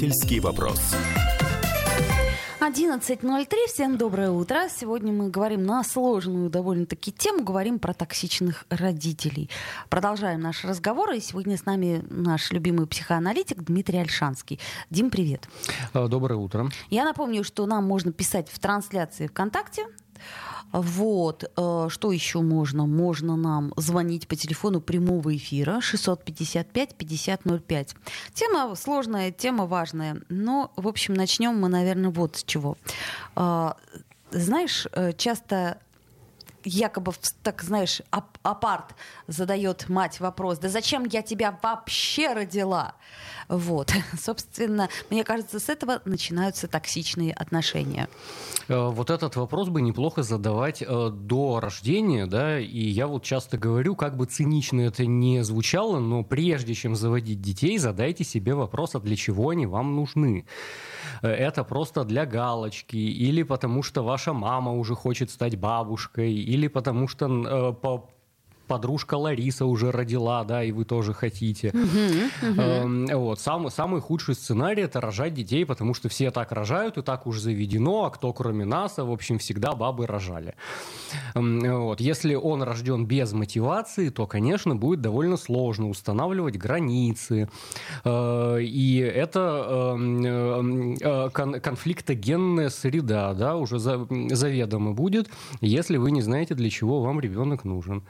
Родительский вопрос. 11.03. Всем доброе утро. Сегодня мы говорим на сложную довольно-таки тему. Говорим про токсичных родителей. Продолжаем наш разговор. И сегодня с нами наш любимый психоаналитик Дмитрий Альшанский. Дим, привет. Доброе утро. Я напомню, что нам можно писать в трансляции ВКонтакте вот. Э, что еще можно? Можно нам звонить по телефону прямого эфира 655-5005. Тема сложная, тема важная. Но, в общем, начнем мы, наверное, вот с чего. Э, знаешь, э, часто якобы, так знаешь, апарт задает мать вопрос, да зачем я тебя вообще родила? Вот, собственно, мне кажется, с этого начинаются токсичные отношения. Э, вот этот вопрос бы неплохо задавать э, до рождения, да, и я вот часто говорю, как бы цинично это не звучало, но прежде чем заводить детей, задайте себе вопрос, а для чего они вам нужны? Э, это просто для галочки, или потому что ваша мама уже хочет стать бабушкой, или потому что по подружка Лариса уже родила, да, и вы тоже хотите. Эм, вот. Самый, самый худший сценарий – это рожать детей, потому что все так рожают, и так уже заведено, а кто кроме нас, а, в общем, всегда бабы рожали. Эм, вот. Если он рожден без мотивации, то, конечно, будет довольно сложно устанавливать границы. Э, и это эм, э, конфликтогенная среда, да, уже заведомо будет, если вы не знаете, для чего вам ребенок нужен.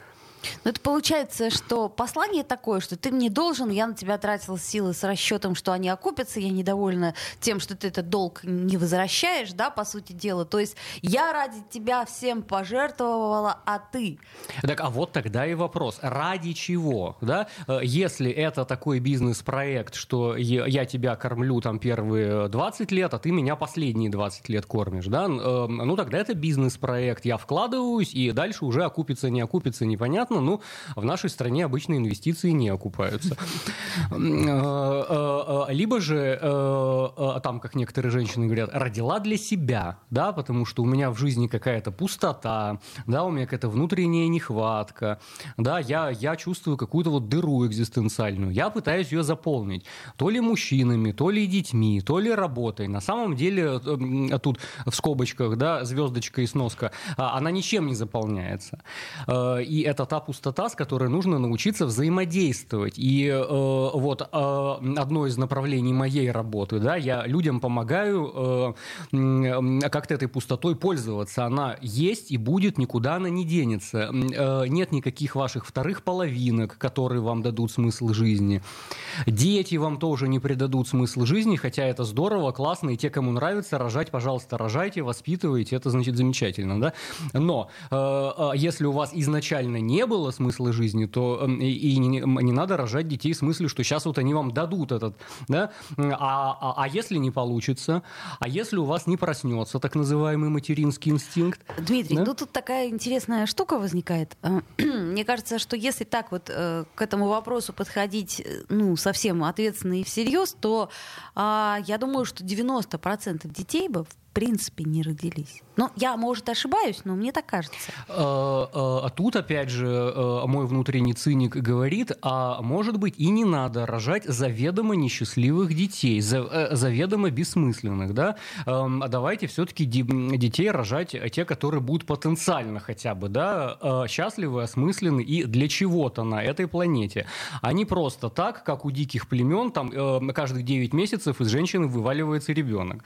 Ну, это получается, что послание такое, что ты мне должен, я на тебя тратила силы с расчетом, что они окупятся, я недовольна тем, что ты этот долг не возвращаешь, да, по сути дела. То есть я ради тебя всем пожертвовала, а ты? Так, а вот тогда и вопрос. Ради чего, да? Э, если это такой бизнес-проект, что я тебя кормлю там первые 20 лет, а ты меня последние 20 лет кормишь, да? Э, ну, тогда это бизнес-проект. Я вкладываюсь, и дальше уже окупится, не окупится, непонятно понятно, ну, в нашей стране обычно инвестиции не окупаются. Э, э, э, либо же, там, как некоторые женщины говорят, родила для себя, да, потому что у меня в жизни какая-то пустота, да, у меня какая-то внутренняя нехватка, да, я, я чувствую какую-то вот дыру экзистенциальную, я пытаюсь ее заполнить, то ли мужчинами, то ли детьми, то ли работой. На самом деле, тут в скобочках, да, звездочка и сноска, а, она ничем не заполняется. И это та пустота, с которой нужно научиться взаимодействовать. И э, вот э, одно из направлений моей работы, да, я людям помогаю э, как-то этой пустотой пользоваться. Она есть и будет, никуда она не денется. Э, нет никаких ваших вторых половинок, которые вам дадут смысл жизни. Дети вам тоже не придадут смысл жизни, хотя это здорово, классно, и те, кому нравится, рожать, пожалуйста, рожайте, воспитывайте, это значит замечательно, да. Но э, э если у вас изначально не было смысла жизни, то эм, и, не, не надо рожать детей с мыслью, что сейчас вот они вам дадут этот, да, а, а, а если не получится, а если у вас не проснется так называемый материнский инстинкт? Дмитрий, да? ну тут такая интересная штука возникает. Мне кажется, что если так вот э, к этому вопросу подходить, э, ну, совсем ответственно и всерьез, то э, я думаю, что 90% детей бы в принципе не родились. Ну, я, может, ошибаюсь, но мне так кажется. А, а, а тут, опять же, э, мой внутренний циник говорит, а может быть и не надо рожать заведомо несчастливых детей, э, заведомо бессмысленных, да? Эм, а давайте все-таки детей рожать те, которые будут потенциально хотя бы, да, э, счастливы, осмысленны и для чего-то на этой планете. А не просто так, как у диких племен, там каждых 9 месяцев из женщины вываливается ребенок.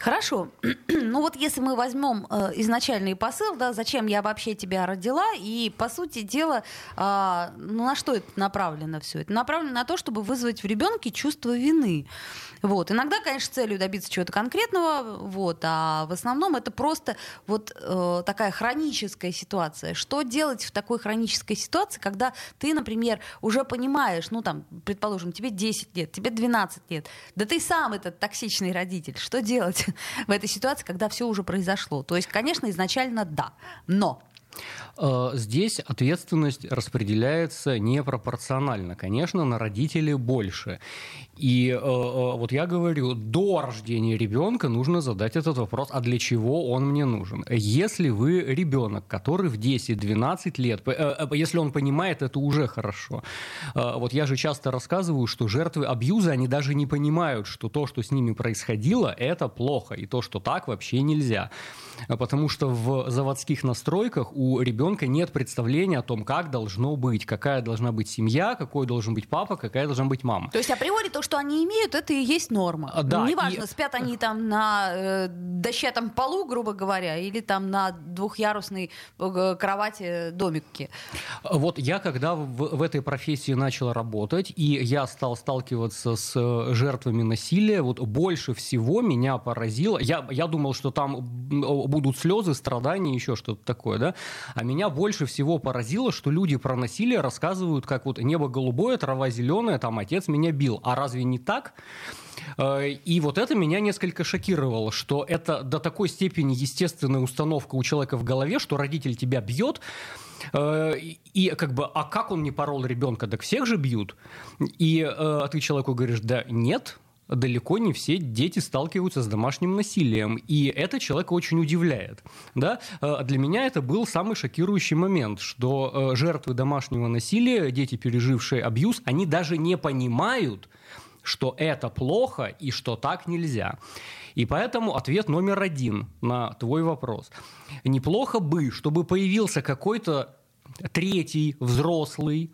Хорошо. ну вот если мы возьмем э, изначальный посыл, да, зачем я вообще тебя родила, и по сути дела, э, ну на что это направлено все? Это направлено на то, чтобы вызвать в ребенке чувство вины. Вот. Иногда, конечно, целью добиться чего-то конкретного, вот, а в основном это просто вот э, такая хроническая ситуация. Что делать в такой хронической ситуации, когда ты, например, уже понимаешь, ну там, предположим, тебе 10 лет, тебе 12 лет, да ты сам этот токсичный родитель. Что делать в этой ситуации, когда все уже произошло? То есть, конечно, изначально да, но Э, здесь ответственность распределяется непропорционально. Конечно, на родителей больше. И э, э, вот я говорю, до рождения ребенка нужно задать этот вопрос, а для чего он мне нужен? Если вы ребенок, который в 10-12 лет, если он понимает, это уже хорошо. Вот я же часто рассказываю, что жертвы абьюза, они даже не понимают, что то, что с ними происходило, это плохо, и то, что так вообще нельзя. Потому что в заводских настройках у ребенка нет представления о том, как должно быть, какая должна быть семья, какой должен быть папа, какая должна быть мама. То есть априори то, что они имеют, это и есть норма. А, да, Неважно, и... спят они там на э, дощатом полу, грубо говоря, или там на двухъярусной э, кровати домике. Вот я когда в, в этой профессии начал работать, и я стал сталкиваться с э, жертвами насилия, вот больше всего меня поразило, я, я думал, что там будут слезы, страдания, еще что-то такое, да, а меня больше всего поразило, что люди про насилие рассказывают, как вот небо голубое, трава зеленая, там отец меня бил. А разве не так? Э, и вот это меня несколько шокировало, что это до такой степени естественная установка у человека в голове, что родитель тебя бьет, э, и как бы, а как он не порол ребенка? Так всех же бьют. И э, ты человеку говоришь, да нет, далеко не все дети сталкиваются с домашним насилием, и это человека очень удивляет. Да? Для меня это был самый шокирующий момент, что жертвы домашнего насилия, дети, пережившие абьюз, они даже не понимают, что это плохо и что так нельзя. И поэтому ответ номер один на твой вопрос. Неплохо бы, чтобы появился какой-то третий взрослый,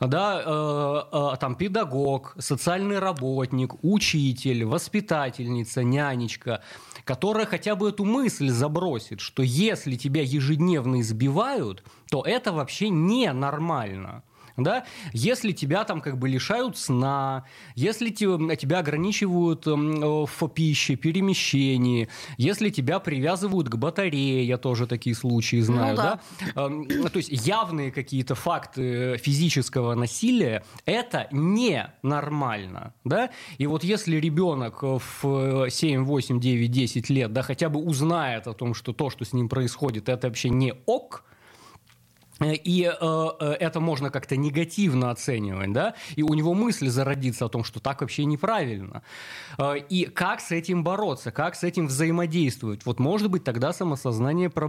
да, э, э, там педагог, социальный работник, учитель, воспитательница, нянечка, которая хотя бы эту мысль забросит, что если тебя ежедневно избивают, то это вообще ненормально да, если тебя там как бы лишают сна, если тебя ограничивают в пище, перемещении, если тебя привязывают к батарее, я тоже такие случаи знаю, ну, да. да, эм, то есть явные какие-то факты физического насилия, это не нормально, да, и вот если ребенок в 7, 8, 9, 10 лет, да, хотя бы узнает о том, что то, что с ним происходит, это вообще не ок, и э, э, это можно как-то негативно оценивать, да, и у него мысль зародится о том, что так вообще неправильно. Э, и как с этим бороться, как с этим взаимодействовать. Вот может быть тогда самосознание про,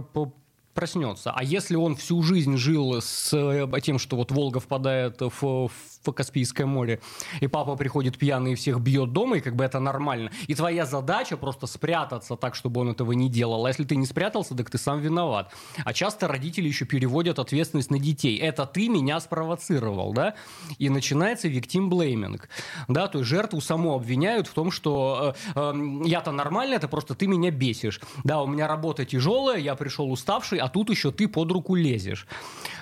проснется. А если он всю жизнь жил с э, тем, что вот Волга впадает в, в Каспийское море, и папа приходит пьяный и всех бьет дома, и как бы это нормально, и твоя задача просто спрятаться так, чтобы он этого не делал. А если ты не спрятался, так ты сам виноват. А часто родители еще переводят ответственность на детей. Это ты меня спровоцировал, да? И начинается victim blaming. Да, то есть жертву саму обвиняют в том, что э, э, я-то нормально, это просто ты меня бесишь. Да, у меня работа тяжелая, я пришел уставший, а тут еще ты под руку лезешь.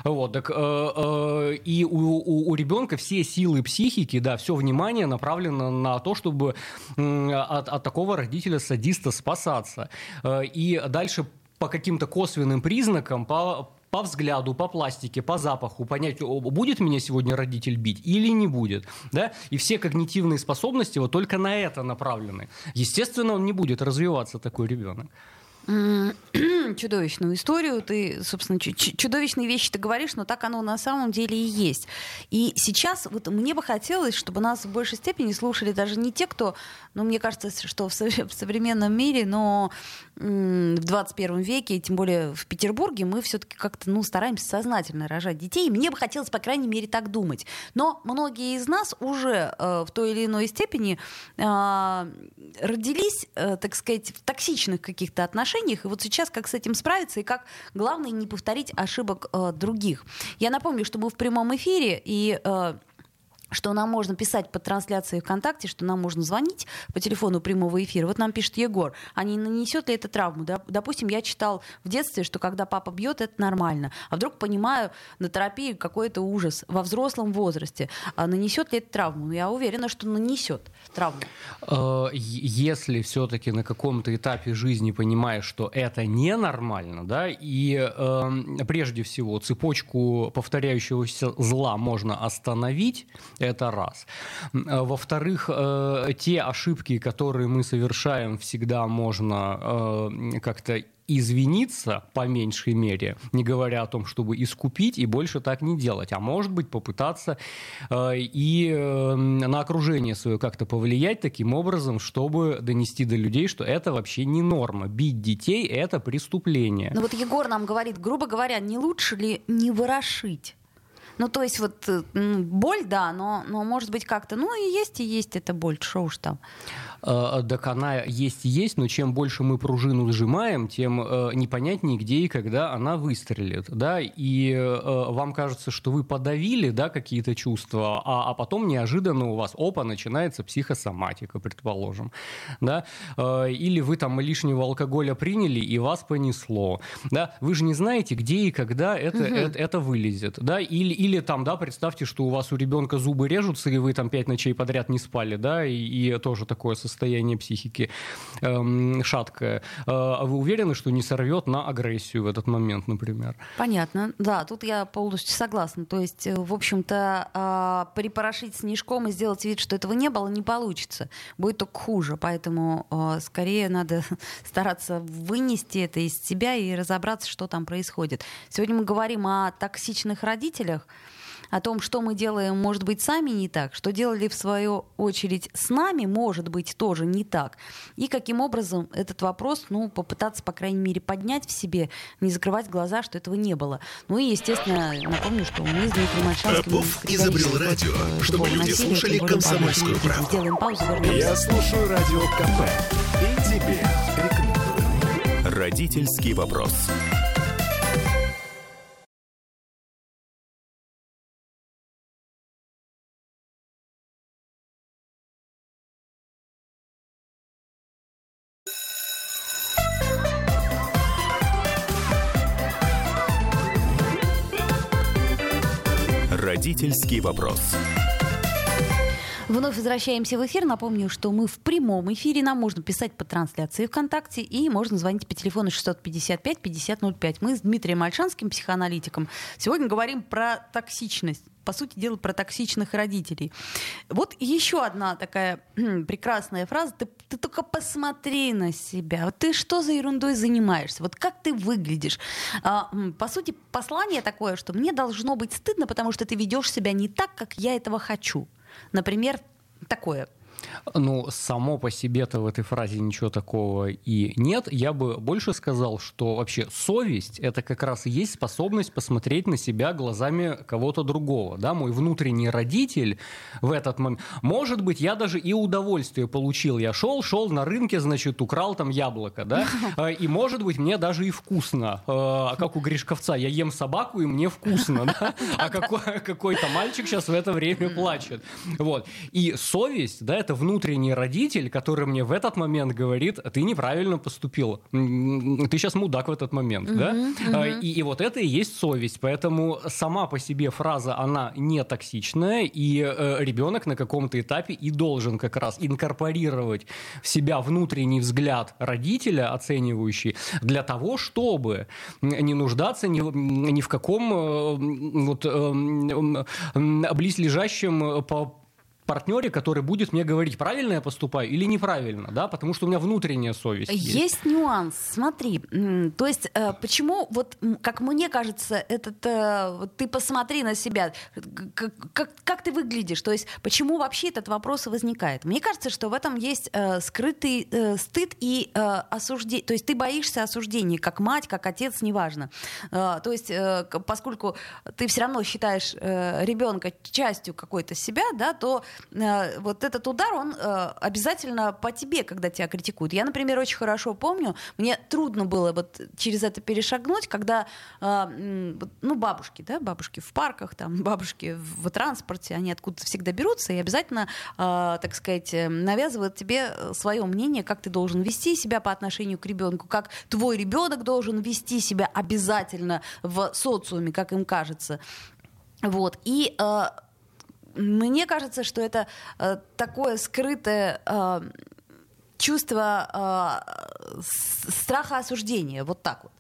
Вот, так, э, э, и у, у, у ребенка все силы психики, да, все внимание направлено на то, чтобы от, от такого родителя-садиста спасаться. Э, и дальше по каким-то косвенным признакам, по, по взгляду, по пластике, по запаху понять, будет меня сегодня родитель бить или не будет. Да? И все когнитивные способности вот только на это направлены. Естественно, он не будет развиваться, такой ребенок. чудовищную историю. Ты, собственно, чудовищные вещи ты говоришь, но так оно на самом деле и есть. И сейчас вот мне бы хотелось, чтобы нас в большей степени слушали даже не те, кто, ну, мне кажется, что в современном мире, но в 21 веке, тем более в Петербурге, мы все-таки как-то, ну, стараемся сознательно рожать детей. И мне бы хотелось, по крайней мере, так думать. Но многие из нас уже э, в той или иной степени э, родились, э, так сказать, в токсичных каких-то отношениях, отношениях. И вот сейчас как с этим справиться и как, главное, не повторить ошибок э, других. Я напомню, что мы в прямом эфире, и э, что нам можно писать по трансляции ВКонтакте, что нам можно звонить по телефону прямого эфира. Вот нам пишет Егор, а не нанесет ли это травму? Допустим, я читал в детстве, что когда папа бьет, это нормально. А вдруг понимаю на терапии какой-то ужас во взрослом возрасте. А нанесет ли это травму? Ну, я уверена, что нанесет травму. Э, если все-таки на каком-то этапе жизни понимаешь, что это ненормально, да, и э, прежде всего цепочку повторяющегося зла можно остановить, это раз. Э, во-вторых, э, те ошибки, которые мы совершаем, всегда можно э, как-то извиниться по меньшей мере, не говоря о том, чтобы искупить и больше так не делать, а может быть попытаться э, и э, на окружение свое как-то повлиять таким образом, чтобы донести до людей, что это вообще не норма. Бить детей – это преступление. Ну вот Егор нам говорит, грубо говоря, не лучше ли не ворошить? Ну, то есть вот э, боль, да, но, но может быть как-то, ну, и есть, и есть эта боль, что уж там. Э, так она есть и есть, но чем больше мы пружину сжимаем, тем э, непонятнее, где и когда она выстрелит. Да? И э, вам кажется, что вы подавили да, какие-то чувства, а, а потом неожиданно у вас, опа, начинается психосоматика, предположим. Да? Или вы там лишнего алкоголя приняли, и вас понесло. Да? Вы же не знаете, где и когда это, угу. это, это вылезет. Да? Или, или там, да, представьте, что у вас у ребенка зубы режутся, и вы там пять ночей подряд не спали, да, и, и тоже такое состояние психики эм, шаткое, э, а вы уверены, что не сорвет на агрессию в этот момент, например? Понятно. Да, тут я полностью согласна. То есть, э, в общем-то, э, припорошить снежком и сделать вид, что этого не было, не получится. Будет только хуже. Поэтому э, скорее надо стараться вынести это из себя и разобраться, что там происходит. Сегодня мы говорим о токсичных родителях о том, что мы делаем, может быть, сами не так, что делали в свою очередь с нами, может быть, тоже не так. И каким образом этот вопрос, ну, попытаться, по крайней мере, поднять в себе, не закрывать глаза, что этого не было. Ну и, естественно, напомню, что мы с Дмитрием Мальшанским... Попов изобрел радио, чтобы люди слушали комсомольскую правду. Сделаем паузу, вернемся. Я слушаю радио КП и тебе рекомендую. Родительский вопрос. Родительский вопрос. Вновь возвращаемся в эфир. Напомню, что мы в прямом эфире. Нам можно писать по трансляции ВКонтакте и можно звонить по телефону 655-5005. Мы с Дмитрием Альшанским, психоаналитиком, сегодня говорим про токсичность по сути дела, про токсичных родителей. Вот еще одна такая прекрасная фраза. Ты, ты только посмотри на себя. Вот ты что за ерундой занимаешься? Вот как ты выглядишь? А, по сути, послание такое, что мне должно быть стыдно, потому что ты ведешь себя не так, как я этого хочу. Например, такое. Ну, само по себе-то в этой фразе ничего такого и нет. Я бы больше сказал, что вообще совесть — это как раз и есть способность посмотреть на себя глазами кого-то другого. Да? Мой внутренний родитель в этот момент... Может быть, я даже и удовольствие получил. Я шел, шел на рынке, значит, украл там яблоко, да? А, и, может быть, мне даже и вкусно. А как у Гришковца, я ем собаку, и мне вкусно, да? А какой-то мальчик сейчас в это время плачет. Вот. И совесть, да, это внутренний родитель, который мне в этот момент говорит, ты неправильно поступил, ты сейчас мудак в этот момент, uh-huh, да? Uh-huh. И, и вот это и есть совесть, поэтому сама по себе фраза, она не токсичная, и э, ребенок на каком-то этапе и должен как раз инкорпорировать в себя внутренний взгляд родителя, оценивающий, для того, чтобы не нуждаться ни, ни в каком э, вот, э, близлежащем по партнере, который будет мне говорить, правильно я поступаю или неправильно, да, потому что у меня внутренняя совесть есть. Есть нюанс, смотри, то есть э, почему, вот как мне кажется, этот, э, ты посмотри на себя, как, как, как ты выглядишь, то есть почему вообще этот вопрос возникает? Мне кажется, что в этом есть э, скрытый стыд и осуждение, то есть ты боишься осуждения, как мать, как отец, неважно. То есть поскольку ты все равно считаешь ребенка частью какой-то себя, да, то э, вот этот удар, он э, обязательно по тебе, когда тебя критикуют. Я, например, очень хорошо помню, мне трудно было вот через это перешагнуть, когда, э, ну, бабушки, да, бабушки в парках, там, бабушки в транспорте, они откуда-то всегда берутся и обязательно, так сказать, навязывают тебе свое мнение, как ты должен вести себя по отношению к ребенку, как твой ребенок должен вести себя обязательно в социуме, как им кажется. Вот. И э, мне кажется, что это э, такое скрытое э, чувство э, страха осуждения. Вот так вот.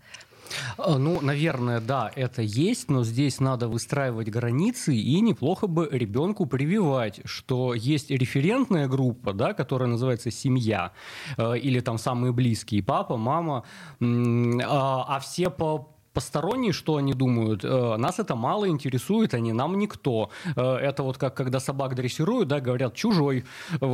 Э, ну, наверное, да, это есть, но здесь надо выстраивать границы и неплохо бы ребенку прививать, что есть референтная группа, да, которая называется семья, э, или там самые близкие, папа, мама, а, а все по посторонние, что они думают, э, нас это мало интересует, они нам никто. Э, это вот как когда собак дрессируют, да, говорят, чужой.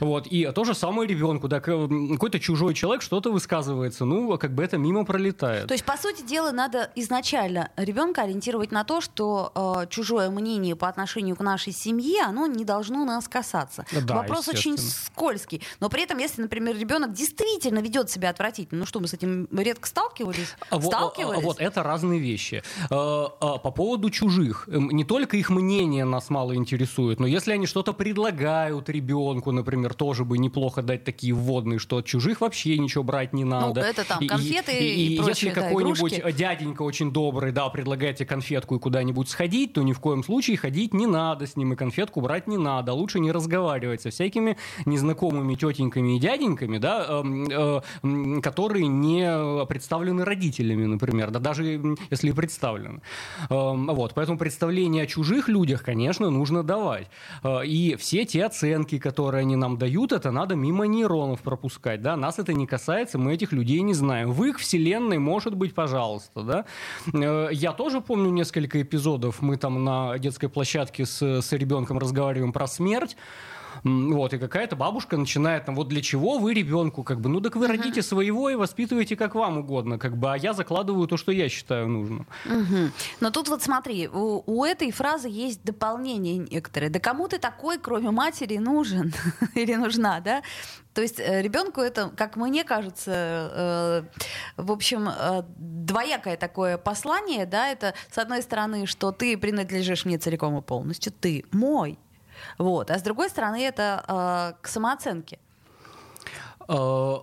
Вот. И то же самое ребенку, да, какой-то чужой человек что-то высказывается, ну, как бы это мимо пролетает. То есть, по сути дела, надо изначально ребенка ориентировать на то, что э, чужое мнение по отношению к нашей семье, оно не должно нас касаться. Да, Вопрос очень скользкий. Но при этом, если, например, ребенок действительно ведет себя отвратительно, ну что, мы с этим редко сталкивались? А сталкивались? Вот, это разные вещи. Э, э, по поводу чужих. Эм, не только их мнение нас мало интересует, но если они что-то предлагают ребенку, например, тоже бы неплохо дать такие вводные, что от чужих вообще ничего брать не ну, надо. Ну, это там конфеты и, и, и, и прочие, если какой-нибудь да, дяденька очень добрый, да, предлагает тебе конфетку и куда-нибудь сходить, то ни в коем случае ходить не надо с ним, и конфетку брать не надо. Лучше не разговаривать со всякими незнакомыми тетеньками и дяденьками, да, э, э, которые не представлены родителями, например. Да, да, даже если и представлены. Эм, вот, поэтому представление о чужих людях, конечно, нужно давать. Э, и все те оценки, которые они нам дают, это надо мимо нейронов пропускать, да, нас это не касается, мы этих людей не знаем. В их вселенной, может быть, пожалуйста, да. Э, я тоже помню несколько эпизодов, мы там на детской площадке с, с ребенком разговариваем про смерть, вот, и какая-то бабушка начинает, там, вот для чего вы ребенку, как бы, ну так вы uh-huh. родите своего и воспитываете как вам угодно, как бы, а я закладываю то, что я считаю нужным. Uh-huh. Но тут вот смотри, у, у этой фразы есть дополнение некоторые. Да кому ты такой, кроме матери, нужен или нужна, да? То есть э, ребенку это, как мне кажется, э, в общем, э, двоякое такое послание, да, это с одной стороны, что ты принадлежишь мне целиком и полностью, ты мой, вот. А с другой стороны, это э, к самооценке. Э,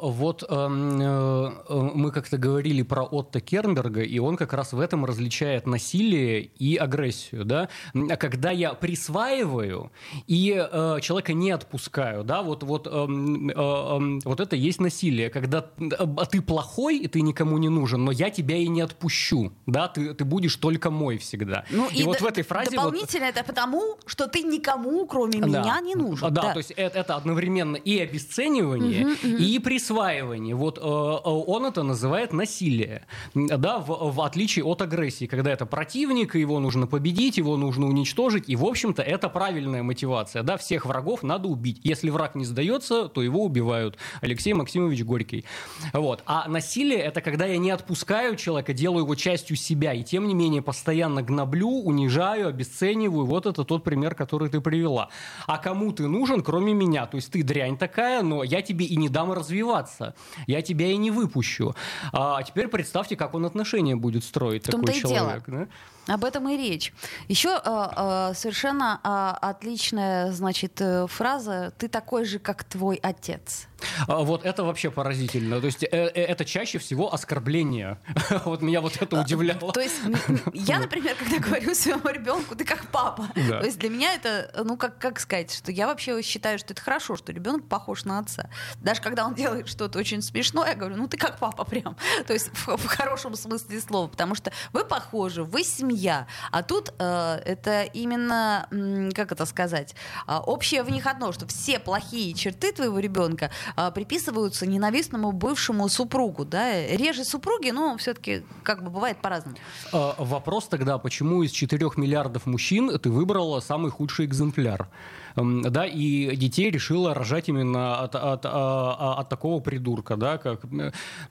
вот эм, э, мы как-то говорили про Отто Кернберга, и он как раз в этом различает насилие и агрессию. Да? Когда я присваиваю и э, человека не отпускаю, да, вот, вот, эм, эм, вот это есть насилие. Когда ты плохой, и ты никому не нужен, но я тебя и не отпущу. Да? Ты, ты будешь только мой всегда. Ну, и, и вот в этой фразе... Дополнительно вот... это потому, что ты никому, кроме да. меня, не нужен. Да, да. то есть это, это одновременно и обесценивание, угу, угу и присваивание. Вот э, э, он это называет насилие, да, в, в отличие от агрессии, когда это противник, его нужно победить, его нужно уничтожить, и, в общем-то, это правильная мотивация, да, всех врагов надо убить. Если враг не сдается, то его убивают. Алексей Максимович Горький. Вот. А насилие — это когда я не отпускаю человека, делаю его частью себя, и тем не менее постоянно гноблю, унижаю, обесцениваю. Вот это тот пример, который ты привела. А кому ты нужен, кроме меня? То есть ты дрянь такая, но я тебе и не дам развиваться. Я тебя и не выпущу. А теперь представьте, как он отношения будет строить такой человек. Да? Об этом и речь. Еще э, э, совершенно э, отличная, значит, э, фраза «ты такой же, как твой отец». А, вот это вообще поразительно. То есть э, э, это чаще всего оскорбление. вот меня вот это удивляло. То есть я, например, когда говорю своему ребенку, ты как папа. То есть для меня это, ну как, как сказать, что я вообще считаю, что это хорошо, что ребенок похож на отца. Даже когда он делает что-то очень смешное, я говорю, ну ты как папа прям. То есть в, в хорошем смысле слова, потому что вы похожи, вы семья. А тут э, это именно, как это сказать, э, общее в них одно, что все плохие черты твоего ребенка э, приписываются ненавистному бывшему супругу. Да? Реже супруги, но все-таки как бы бывает по-разному. А, вопрос тогда, почему из 4 миллиардов мужчин ты выбрала самый худший экземпляр? Да, и детей решила рожать именно от, от, от, а, от такого придурка, да, как,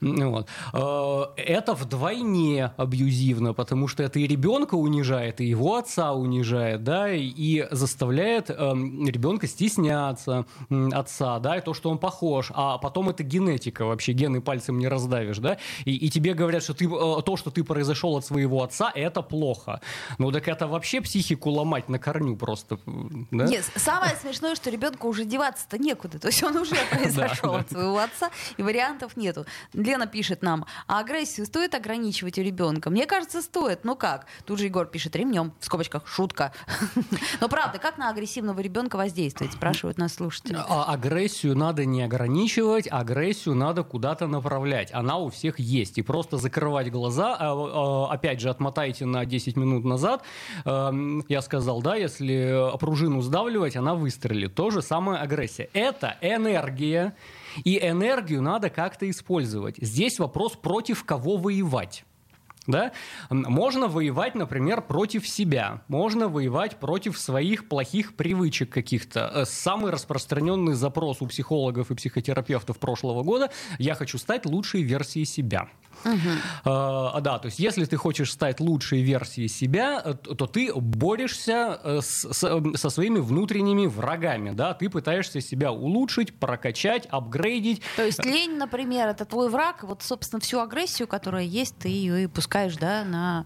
вот. Это вдвойне абьюзивно, потому что это и ребенка унижает, и его отца унижает, да, и заставляет ребенка стесняться отца, да, и то, что он похож, а потом это генетика вообще, гены пальцем не раздавишь, да, и, и тебе говорят, что ты, то, что ты произошел от своего отца, это плохо. Ну так это вообще психику ломать на корню просто. Да? Нет, самое смешное, что ребенку уже деваться-то некуда. То есть он уже произошел от своего отца, и вариантов нету. Лена пишет нам, а агрессию стоит ограничивать у ребенка? Мне кажется, стоит. Ну как? Тут же Егор пишет ремнем, в скобочках, шутка. Но правда, как на агрессивного ребенка воздействовать, спрашивают нас слушатели. А агрессию надо не ограничивать, агрессию надо куда-то направлять. Она у всех есть. И просто закрывать глаза, а, а, опять же, отмотайте на 10 минут назад, эм, я сказал, да, если пружину сдавливать, она выстрелит. То же самое агрессия. Это энергия, и энергию надо как-то использовать. Здесь вопрос, против кого воевать. Да? Можно воевать, например, против себя. Можно воевать против своих плохих привычек каких-то. Э, самый распространенный запрос у психологов и психотерапевтов прошлого года – я хочу стать лучшей версией себя. Угу. А, да, то есть если ты хочешь стать лучшей версией себя, э, то ты борешься с, с, со своими внутренними врагами, да, ты пытаешься себя улучшить, прокачать, апгрейдить. То есть лень, например, это твой враг, вот, собственно, всю агрессию, которая есть, ты ее и пускаешь, да, на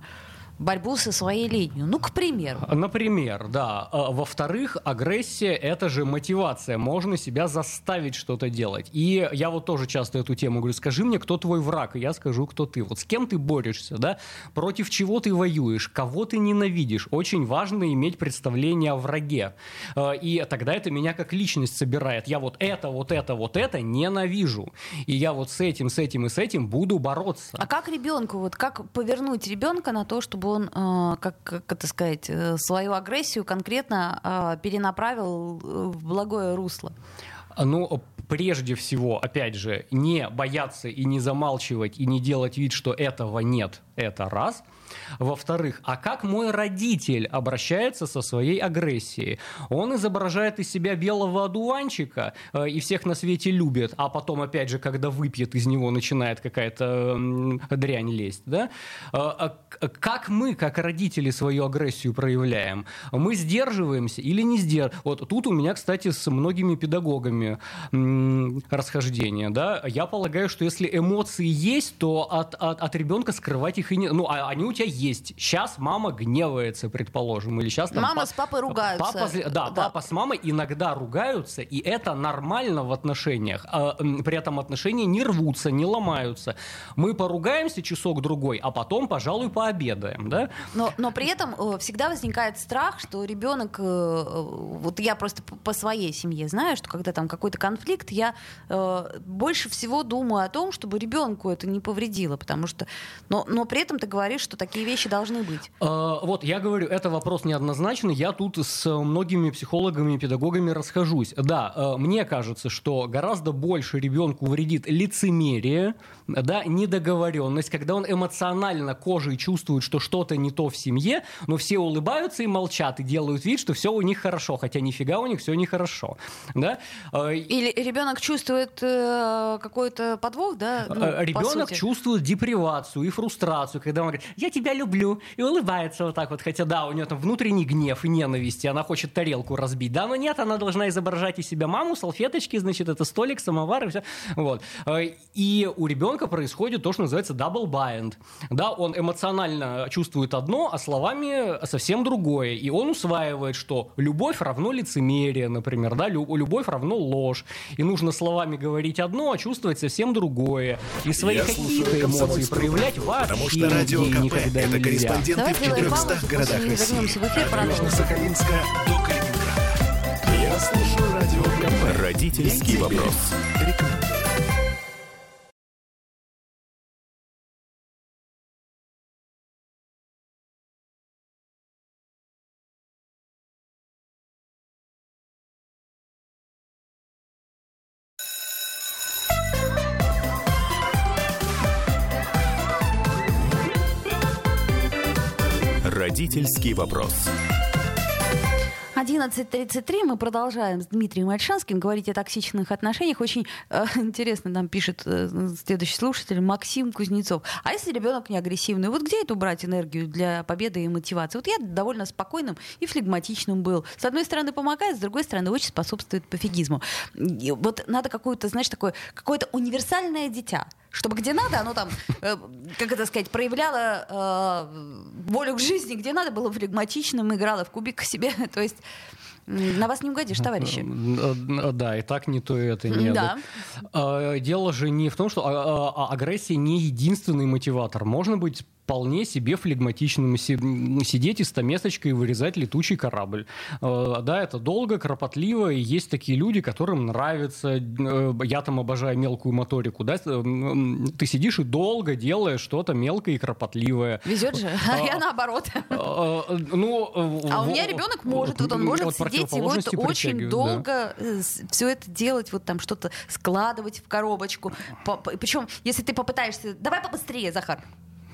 борьбу со своей ленью. Ну, к примеру. Например, да. А, во-вторых, агрессия — это же мотивация. Можно себя заставить что-то делать. И я вот тоже часто эту тему говорю, скажи мне, кто твой враг, и я скажу, кто ты. Вот с кем ты борешься, да? Против чего ты воюешь, кого ты ненавидишь. Очень важно иметь представление о враге. А, и тогда это меня как личность собирает. Я вот это, вот это, вот это ненавижу. И я вот с этим, с этим и с этим буду бороться. А как ребенку, вот как повернуть ребенка на то, чтобы он, э, как, как это сказать, э, свою агрессию конкретно э, перенаправил в благое русло? Ну, прежде всего, опять же, не бояться и не замалчивать, и не делать вид, что этого нет, это раз – во-вторых, а как мой родитель обращается со своей агрессией? Он изображает из себя белого одуванчика э, и всех на свете любит, а потом, опять же, когда выпьет, из него начинает какая-то э, дрянь лезть. Да? Э, а как мы, как родители, свою агрессию проявляем? Мы сдерживаемся или не сдерживаем? Вот тут у меня, кстати, с многими педагогами расхождение. Да? Я полагаю, что если эмоции есть, то от, от, от ребенка скрывать их и не... Ну, а они у тебя есть. Сейчас мама гневается, предположим, или сейчас там... Мама с папой ругаются. Папа, да, да, папа с мамой иногда ругаются, и это нормально в отношениях. А, при этом отношения не рвутся, не ломаются. Мы поругаемся часок-другой, а потом, пожалуй, пообедаем, да? Но, но при этом э, всегда возникает страх, что ребенок... Э, э, вот я просто по своей семье знаю, что когда там какой-то конфликт, я больше всего думаю о том, чтобы ребенку это не повредило, потому что... Но, но при этом ты говоришь, что такие вещи должны быть? А, вот, я говорю, это вопрос неоднозначный. Я тут с многими психологами и педагогами расхожусь. Да, э, мне кажется, что гораздо больше ребенку вредит лицемерие, да, недоговоренность, когда он эмоционально кожей чувствует, что что-то не то в семье, но все улыбаются и молчат, и делают вид, что все у них хорошо, хотя нифига у них все нехорошо. Да? Э, Или ребенок чувствует э, какой-то подвох, да? Ну, ребенок чувствует депривацию и фрустрацию, когда он говорит, я тебя люблю, и улыбается вот так вот, хотя да, у нее там внутренний гнев и ненависть, и она хочет тарелку разбить, да, но нет, она должна изображать из себя маму, салфеточки, значит, это столик, самовар и все, вот. Э, и у ребенка происходит то, что называется double bind, да, он эмоционально чувствует одно, а словами совсем другое, и он усваивает, что любовь равно лицемерие, например, да, любовь равно ложь, и нужно словами говорить одно, а чувствовать совсем другое, и свои какие-то эмоции проявлять вообще Потому что радио КП никогда Это корреспонденты Давайте в 400 городах России. В эфир, от Южно-Сахалинска до Калининграда. Я слушаю радио КП. Родительский вопрос. Родительский вопрос. 11.33 мы продолжаем с Дмитрием Альшанским говорить о токсичных отношениях. Очень э, интересно нам пишет э, следующий слушатель Максим Кузнецов. А если ребенок не агрессивный, вот где это убрать энергию для победы и мотивации? Вот я довольно спокойным и флегматичным был. С одной стороны помогает, с другой стороны очень способствует пофигизму. И вот надо какое-то, знаешь, такое, какое-то универсальное дитя чтобы где надо, оно там, э, как это сказать, проявляло э, волю к жизни, где надо, было флегматичным, играло в кубик к себе. То есть на вас не угодишь, товарищи. Э, да, и так не то, и это не. Да. А, дело же не в том, что а, а, агрессия не единственный мотиватор. Можно быть вполне себе флегматичным сидеть и стамесочкой вырезать летучий корабль. Э, да, это долго, кропотливо, и есть такие люди, которым нравится, э, я там обожаю мелкую моторику, да, ты сидишь и долго делаешь что-то мелкое и кропотливое. Везет же, а я наоборот. Ну, а у меня ребенок может, вот он может сидеть и вот очень долго э, все это делать, вот там что-то складывать в коробочку. Причем, если ты попытаешься, давай побыстрее, Захар,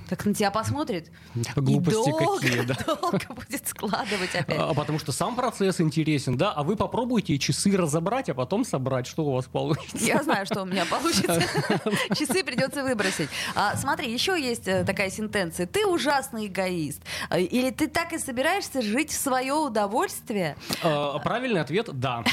так на тебя посмотрит. Глупости и долго, какие, да. долго будет складывать опять. А, потому что сам процесс интересен, да, а вы попробуйте часы разобрать, а потом собрать, что у вас получится. Я знаю, что у меня получится. Часы придется выбросить. А, смотри, еще есть э, такая сентенция. Ты ужасный эгоист. А, или ты так и собираешься жить в свое удовольствие? А, правильный ответ – да.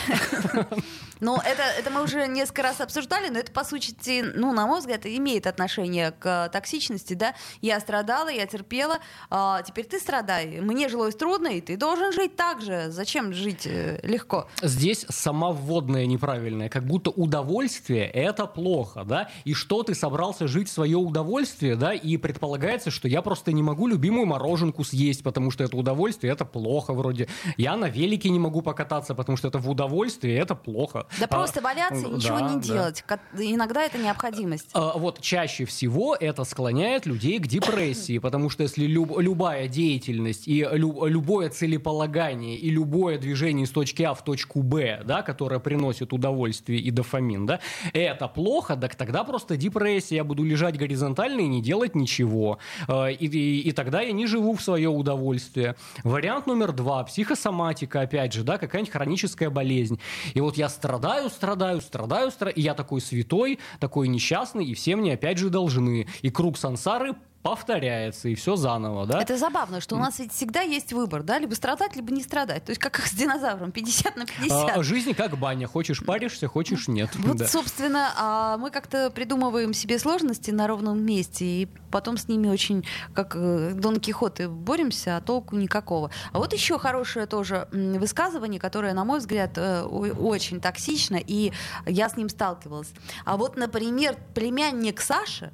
Ну, это, это мы уже несколько раз обсуждали, но это, по сути, ну, на мой взгляд, имеет отношение к токсичности, да. Я страдала, я терпела, а теперь ты страдай. Мне жилось трудно, и ты должен жить так же. Зачем жить э, легко? Здесь сама вводная неправильная, как будто удовольствие — это плохо, да, и что ты собрался жить в свое удовольствие, да, и предполагается, что я просто не могу любимую мороженку съесть, потому что это удовольствие, это плохо вроде. Я на велике не могу покататься, потому что это в удовольствие, это плохо. Да а, просто валяться и ничего да, не да. делать. Иногда это необходимость. А, вот чаще всего это склоняет людей к депрессии, потому что если люб, любая деятельность и лю, любое целеполагание и любое движение из точки А в точку Б, да, которое приносит удовольствие и дофамин, да, это плохо, так тогда просто депрессия, я буду лежать горизонтально и не делать ничего. А, и, и, и тогда я не живу в свое удовольствие. Вариант номер два, психосоматика, опять же, да, какая-нибудь хроническая болезнь. И вот я страдаю, страдаю, страдаю, страдаю, и я такой святой, такой несчастный, и все мне опять же должны. И круг сансары повторяется, и все заново, да? Это забавно, что у нас ведь всегда есть выбор, да, либо страдать, либо не страдать. То есть как с динозавром, 50 на 50. А, жизнь как баня, хочешь паришься, хочешь нет. Вот, да. собственно, а мы как-то придумываем себе сложности на ровном месте, и потом с ними очень, как э, Дон Кихоты, боремся, а толку никакого. А вот еще хорошее тоже высказывание, которое, на мой взгляд, э, очень токсично, и я с ним сталкивалась. А вот, например, племянник Саши,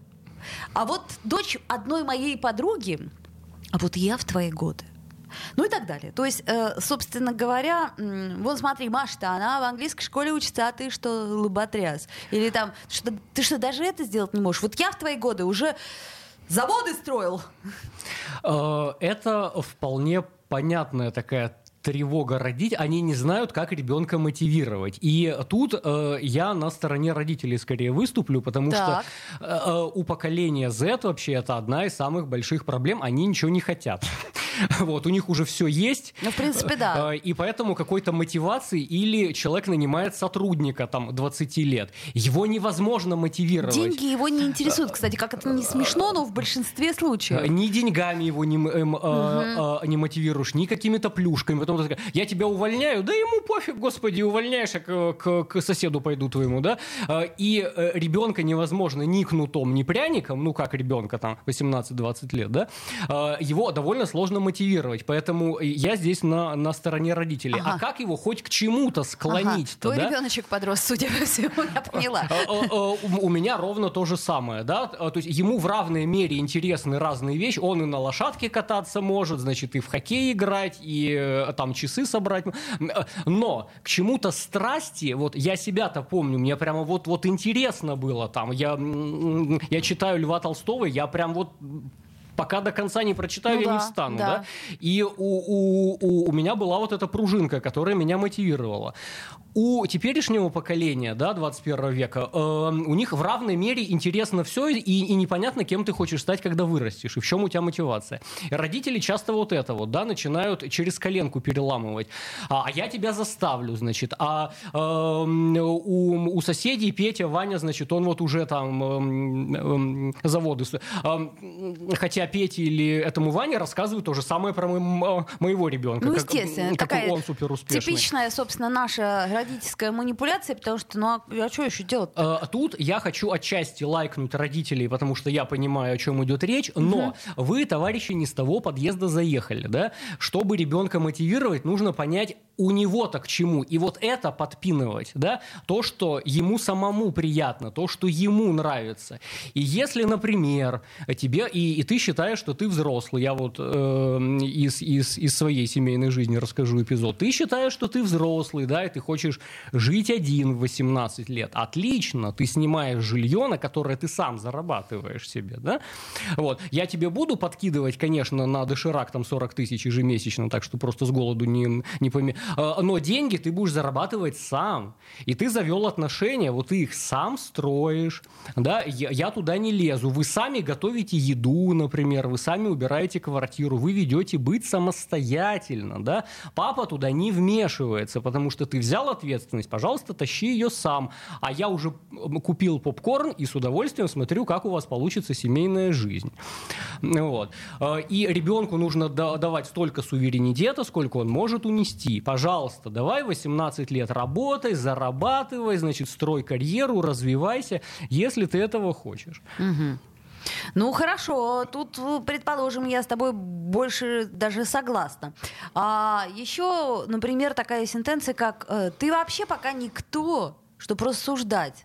а вот дочь одной моей подруги, а вот я в твои годы. Ну и так далее. То есть, э, собственно говоря, вот смотри, Маша-то, она в английской школе учится, а ты что, лоботряс? Или там, что, ты что, даже это сделать не можешь? Вот я в твои годы уже заводы строил. Э, это вполне понятная такая тревога родить, они не знают, как ребенка мотивировать. И тут э, я на стороне родителей скорее выступлю, потому так. что э, э у поколения Z вообще это одна из самых больших проблем. Они ничего не хотят. Вот, у них уже все есть. Ну, в принципе, да. Э, и поэтому какой-то мотивации или человек нанимает сотрудника там 20 лет. Его невозможно мотивировать. Деньги его не интересуют, кстати, как это не смешно, но в большинстве случаев. Ни деньгами его не, эм, угу. не мотивируешь, ни какими-то плюшками. Потом ты я тебя увольняю, да ему пофиг, господи, увольняешь, а к, к, к соседу пойду твоему, да. И ребенка невозможно ни кнутом, ни пряником, ну как ребенка там 18-20 лет, да, его довольно сложно мотивировать. Поэтому я здесь на, на стороне родителей. А ага. А как его хоть к чему-то склонить? Ага. Твой да? ребеночек подрос, судя по всему, я поняла. А, а, у меня ровно то же самое, да. То есть ему в равной мере интересны разные вещи. Он и на лошадке кататься может, значит, и в хоккей играть, и э, там часы собрать. Но к чему-то страсти, вот я себя-то помню, мне прямо вот, вот интересно было там. Я, я читаю Льва Толстого, я прям вот пока до конца не прочитаю, Ну я не да, встану, да. да? И у, у, у, у меня была вот эта пружинка, которая меня мотивировала. У теперешнего поколения, да, 21 века, э, у них в равной мере интересно все, и, и непонятно, кем ты хочешь стать, когда вырастешь, и в чем у тебя мотивация. Родители часто вот это вот, да, начинают через коленку переламывать. А, а я тебя заставлю, значит. А эм, у, у соседей Петя, Ваня, значит, он вот уже там эм, эм, заводы. эм, хотя Пете или этому Ване рассказывают то же самое про мо- моего ребенка. Ну, как- естественно, какой такая он супер успешный. типичная, собственно, наша родительская манипуляция, потому что, ну, а, а что еще делать? Э, Тут я хочу отчасти лайкнуть родителей, потому что я понимаю, о чем идет речь, но вы, товарищи, не с того подъезда заехали, да? Чтобы ребенка мотивировать, нужно понять, у него-то к чему. И вот это подпинывать, да? То, что ему самому приятно, то, что ему нравится. И если, например, тебе, и, и ты считаешь, что ты взрослый, я вот э, из, из, из своей семейной жизни расскажу эпизод, ты считаешь, что ты взрослый, да, и ты хочешь жить один в 18 лет. Отлично, ты снимаешь жилье, на которое ты сам зарабатываешь себе, да? Вот. Я тебе буду подкидывать, конечно, на доширак там 40 тысяч ежемесячно, так что просто с голоду не, не поме... А, Но деньги ты будешь зарабатывать сам. И ты завел отношения, вот ты их сам строишь, да? Я, я туда не лезу. Вы сами готовите еду, например, вы сами убираете квартиру, вы ведете быть самостоятельно, да? Папа туда не вмешивается, потому что ты взял ответственность, пожалуйста, тащи ее сам. А я уже купил попкорн и с удовольствием смотрю, как у вас получится семейная жизнь. Вот. Э, И ребенку нужно да- давать столько суверенитета, сколько он может унести. Пожалуйста, давай 18 лет работай, зарабатывай, значит, строй карьеру, развивайся, если ты этого хочешь. Ну хорошо, тут, э, предположим, я с тобой больше даже согласна. А еще, например, такая сентенция, как э, «ты вообще пока никто, чтобы рассуждать».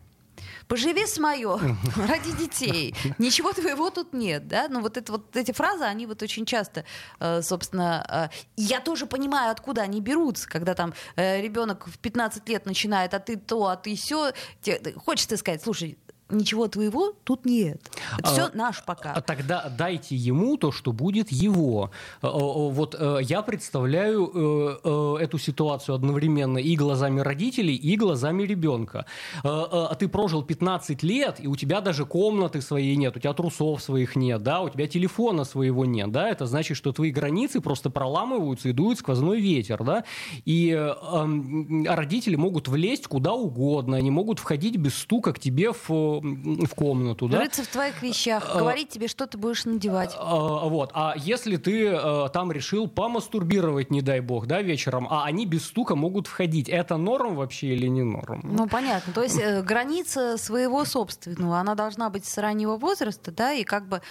Поживи с мое, ради детей. Ничего твоего тут нет, да? Ну вот, это, вот эти фразы, они вот очень часто, э, собственно, э, я тоже понимаю, откуда они берутся, когда там э, ребенок в 15 лет начинает, а ты то, а ты все. Хочется сказать, слушай, ничего твоего тут нет. Это все А, наш пока. А тогда дайте ему то, что будет его. Э, э, Вот э, я представляю эту ситуацию одновременно и глазами родителей, и глазами ребенка. А ты прожил 15 лет, и у тебя даже комнаты своей нет, у тебя трусов своих нет, да, у тебя телефона своего нет, да, это значит, что твои границы просто проламываются и дует сквозной ветер, да, и эм, родители могут влезть куда угодно, они могут входить без стука к тебе в, в комнату, да. Рыться в твоих вещах, А, говорить тебе, что ты будешь надевать. А, Вот. А если ты э, там решил помастурбировать, не дай бог, да, вечером, а они без стука могут входить, это норм вообще или не норм? Ну, понятно. То есть э, граница своего собственного, она должна быть с раннего возраста, да, и как бы...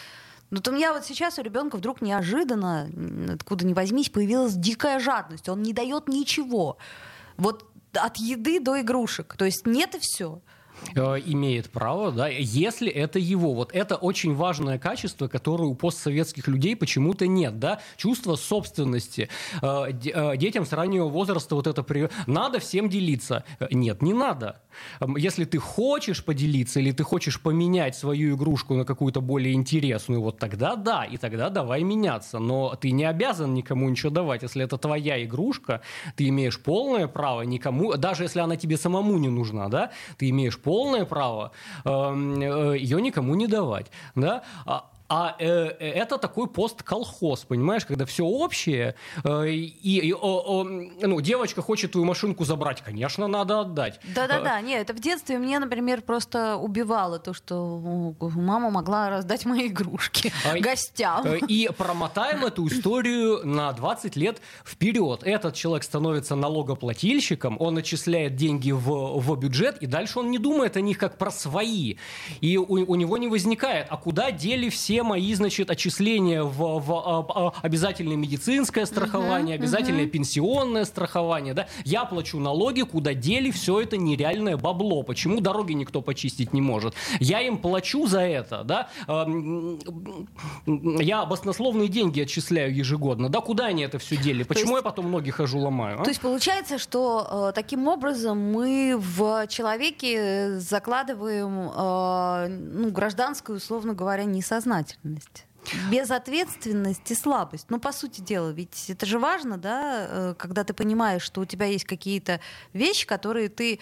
Ну, вот у меня вот сейчас у ребенка вдруг неожиданно, откуда ни возьмись, появилась дикая жадность. Он не дает ничего. Вот от еды до игрушек. То есть нет и все. Э, имеет право, да, если это его. Вот это очень важное качество, которое у постсоветских людей почему-то нет, да, чувство собственности. Э, э, Детям с раннего возраста вот это при... надо всем делиться. Нет, не надо. Если ты хочешь поделиться или ты хочешь поменять свою игрушку на какую-то более интересную, вот тогда да, и тогда давай меняться. Но ты не обязан никому ничего давать. Если это твоя игрушка, ты имеешь полное право никому, даже если она тебе самому не нужна, да, ты имеешь полное право эм, э, ее никому не давать, да. А- а э, э, это такой постколхоз, понимаешь, когда все общее, э, и, и, о- о, ну, девочка хочет твою машинку забрать, конечно, надо отдать. Да-да-да, нет, это в детстве мне, например, просто убивало то, что мама могла раздать мои игрушки А, гостям. Э, И промотаем эту историю на 20 лет вперед. Этот человек становится налогоплательщиком, он отчисляет деньги в, в бюджет, и дальше он не думает о них как про свои. И у, у него не возникает, а куда дели все мои, значит, отчисления в, в, а, обязательное медицинское страхование, обязательное пенсионное страхование, да? Я плачу налоги, куда дели все это нереальное бабло. Почему дороги никто почистить не может? Я им плачу за это, да? Эм, Я баснословные деньги отчисляю ежегодно. Да куда они это все дели? Почему есть- я потом ноги хожу ломаю? а? То есть получается, что э, таким образом мы в человеке закладываем э, ну, гражданскую, условно говоря, несознательность. Безответственность и слабость. Ну, по сути дела, ведь это же важно, да, э, когда ты понимаешь, что у тебя есть какие-то вещи, которые ты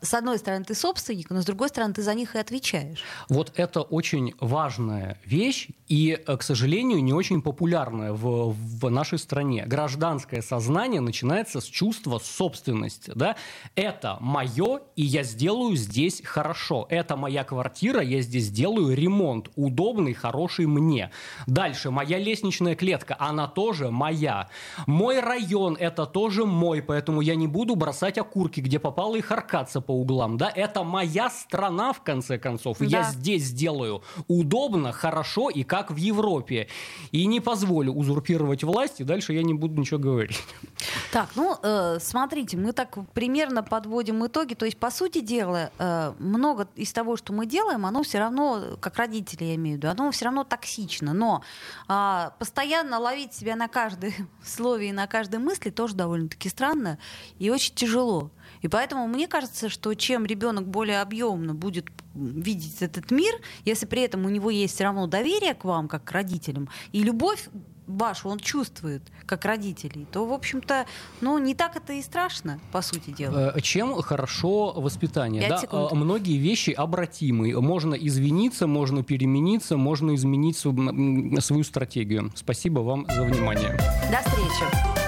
с одной стороны, ты собственник, но с другой стороны, ты за них и отвечаешь. Вот это очень важная вещь и, э, к сожалению, не очень популярная в, в нашей стране. Гражданское сознание начинается с чувства собственности. Да? Это мое, и я сделаю здесь хорошо. Это моя квартира, я здесь сделаю ремонт. Удобный, хороший мне. Дальше, моя лестничная клетка, она тоже моя. Мой район, это тоже мой, поэтому я не буду бросать окурки, где попало и харкаться шататься по углам, да, это моя страна, в конце концов, да. я здесь сделаю удобно, хорошо и как в Европе. И не позволю узурпировать власть, и дальше я не буду ничего говорить. Так, ну, э, смотрите, мы так примерно подводим итоги, то есть, по сути дела, э, много из того, что мы делаем, оно все равно, как родители, я имею в виду, оно все равно токсично, но э, постоянно ловить себя на каждой слове и на каждой мысли тоже довольно-таки странно и очень тяжело. И поэтому мне кажется, что чем ребенок более объемно будет видеть этот мир, если при этом у него есть все равно доверие к вам, как к родителям, и любовь вашу он чувствует как родителей, то, в общем-то, ну, не так это и страшно, по сути дела. Э, чем хорошо воспитание? Да? Секунд. Многие вещи обратимы. Можно извиниться, можно перемениться, можно изменить свою стратегию. Спасибо вам за внимание. До встречи.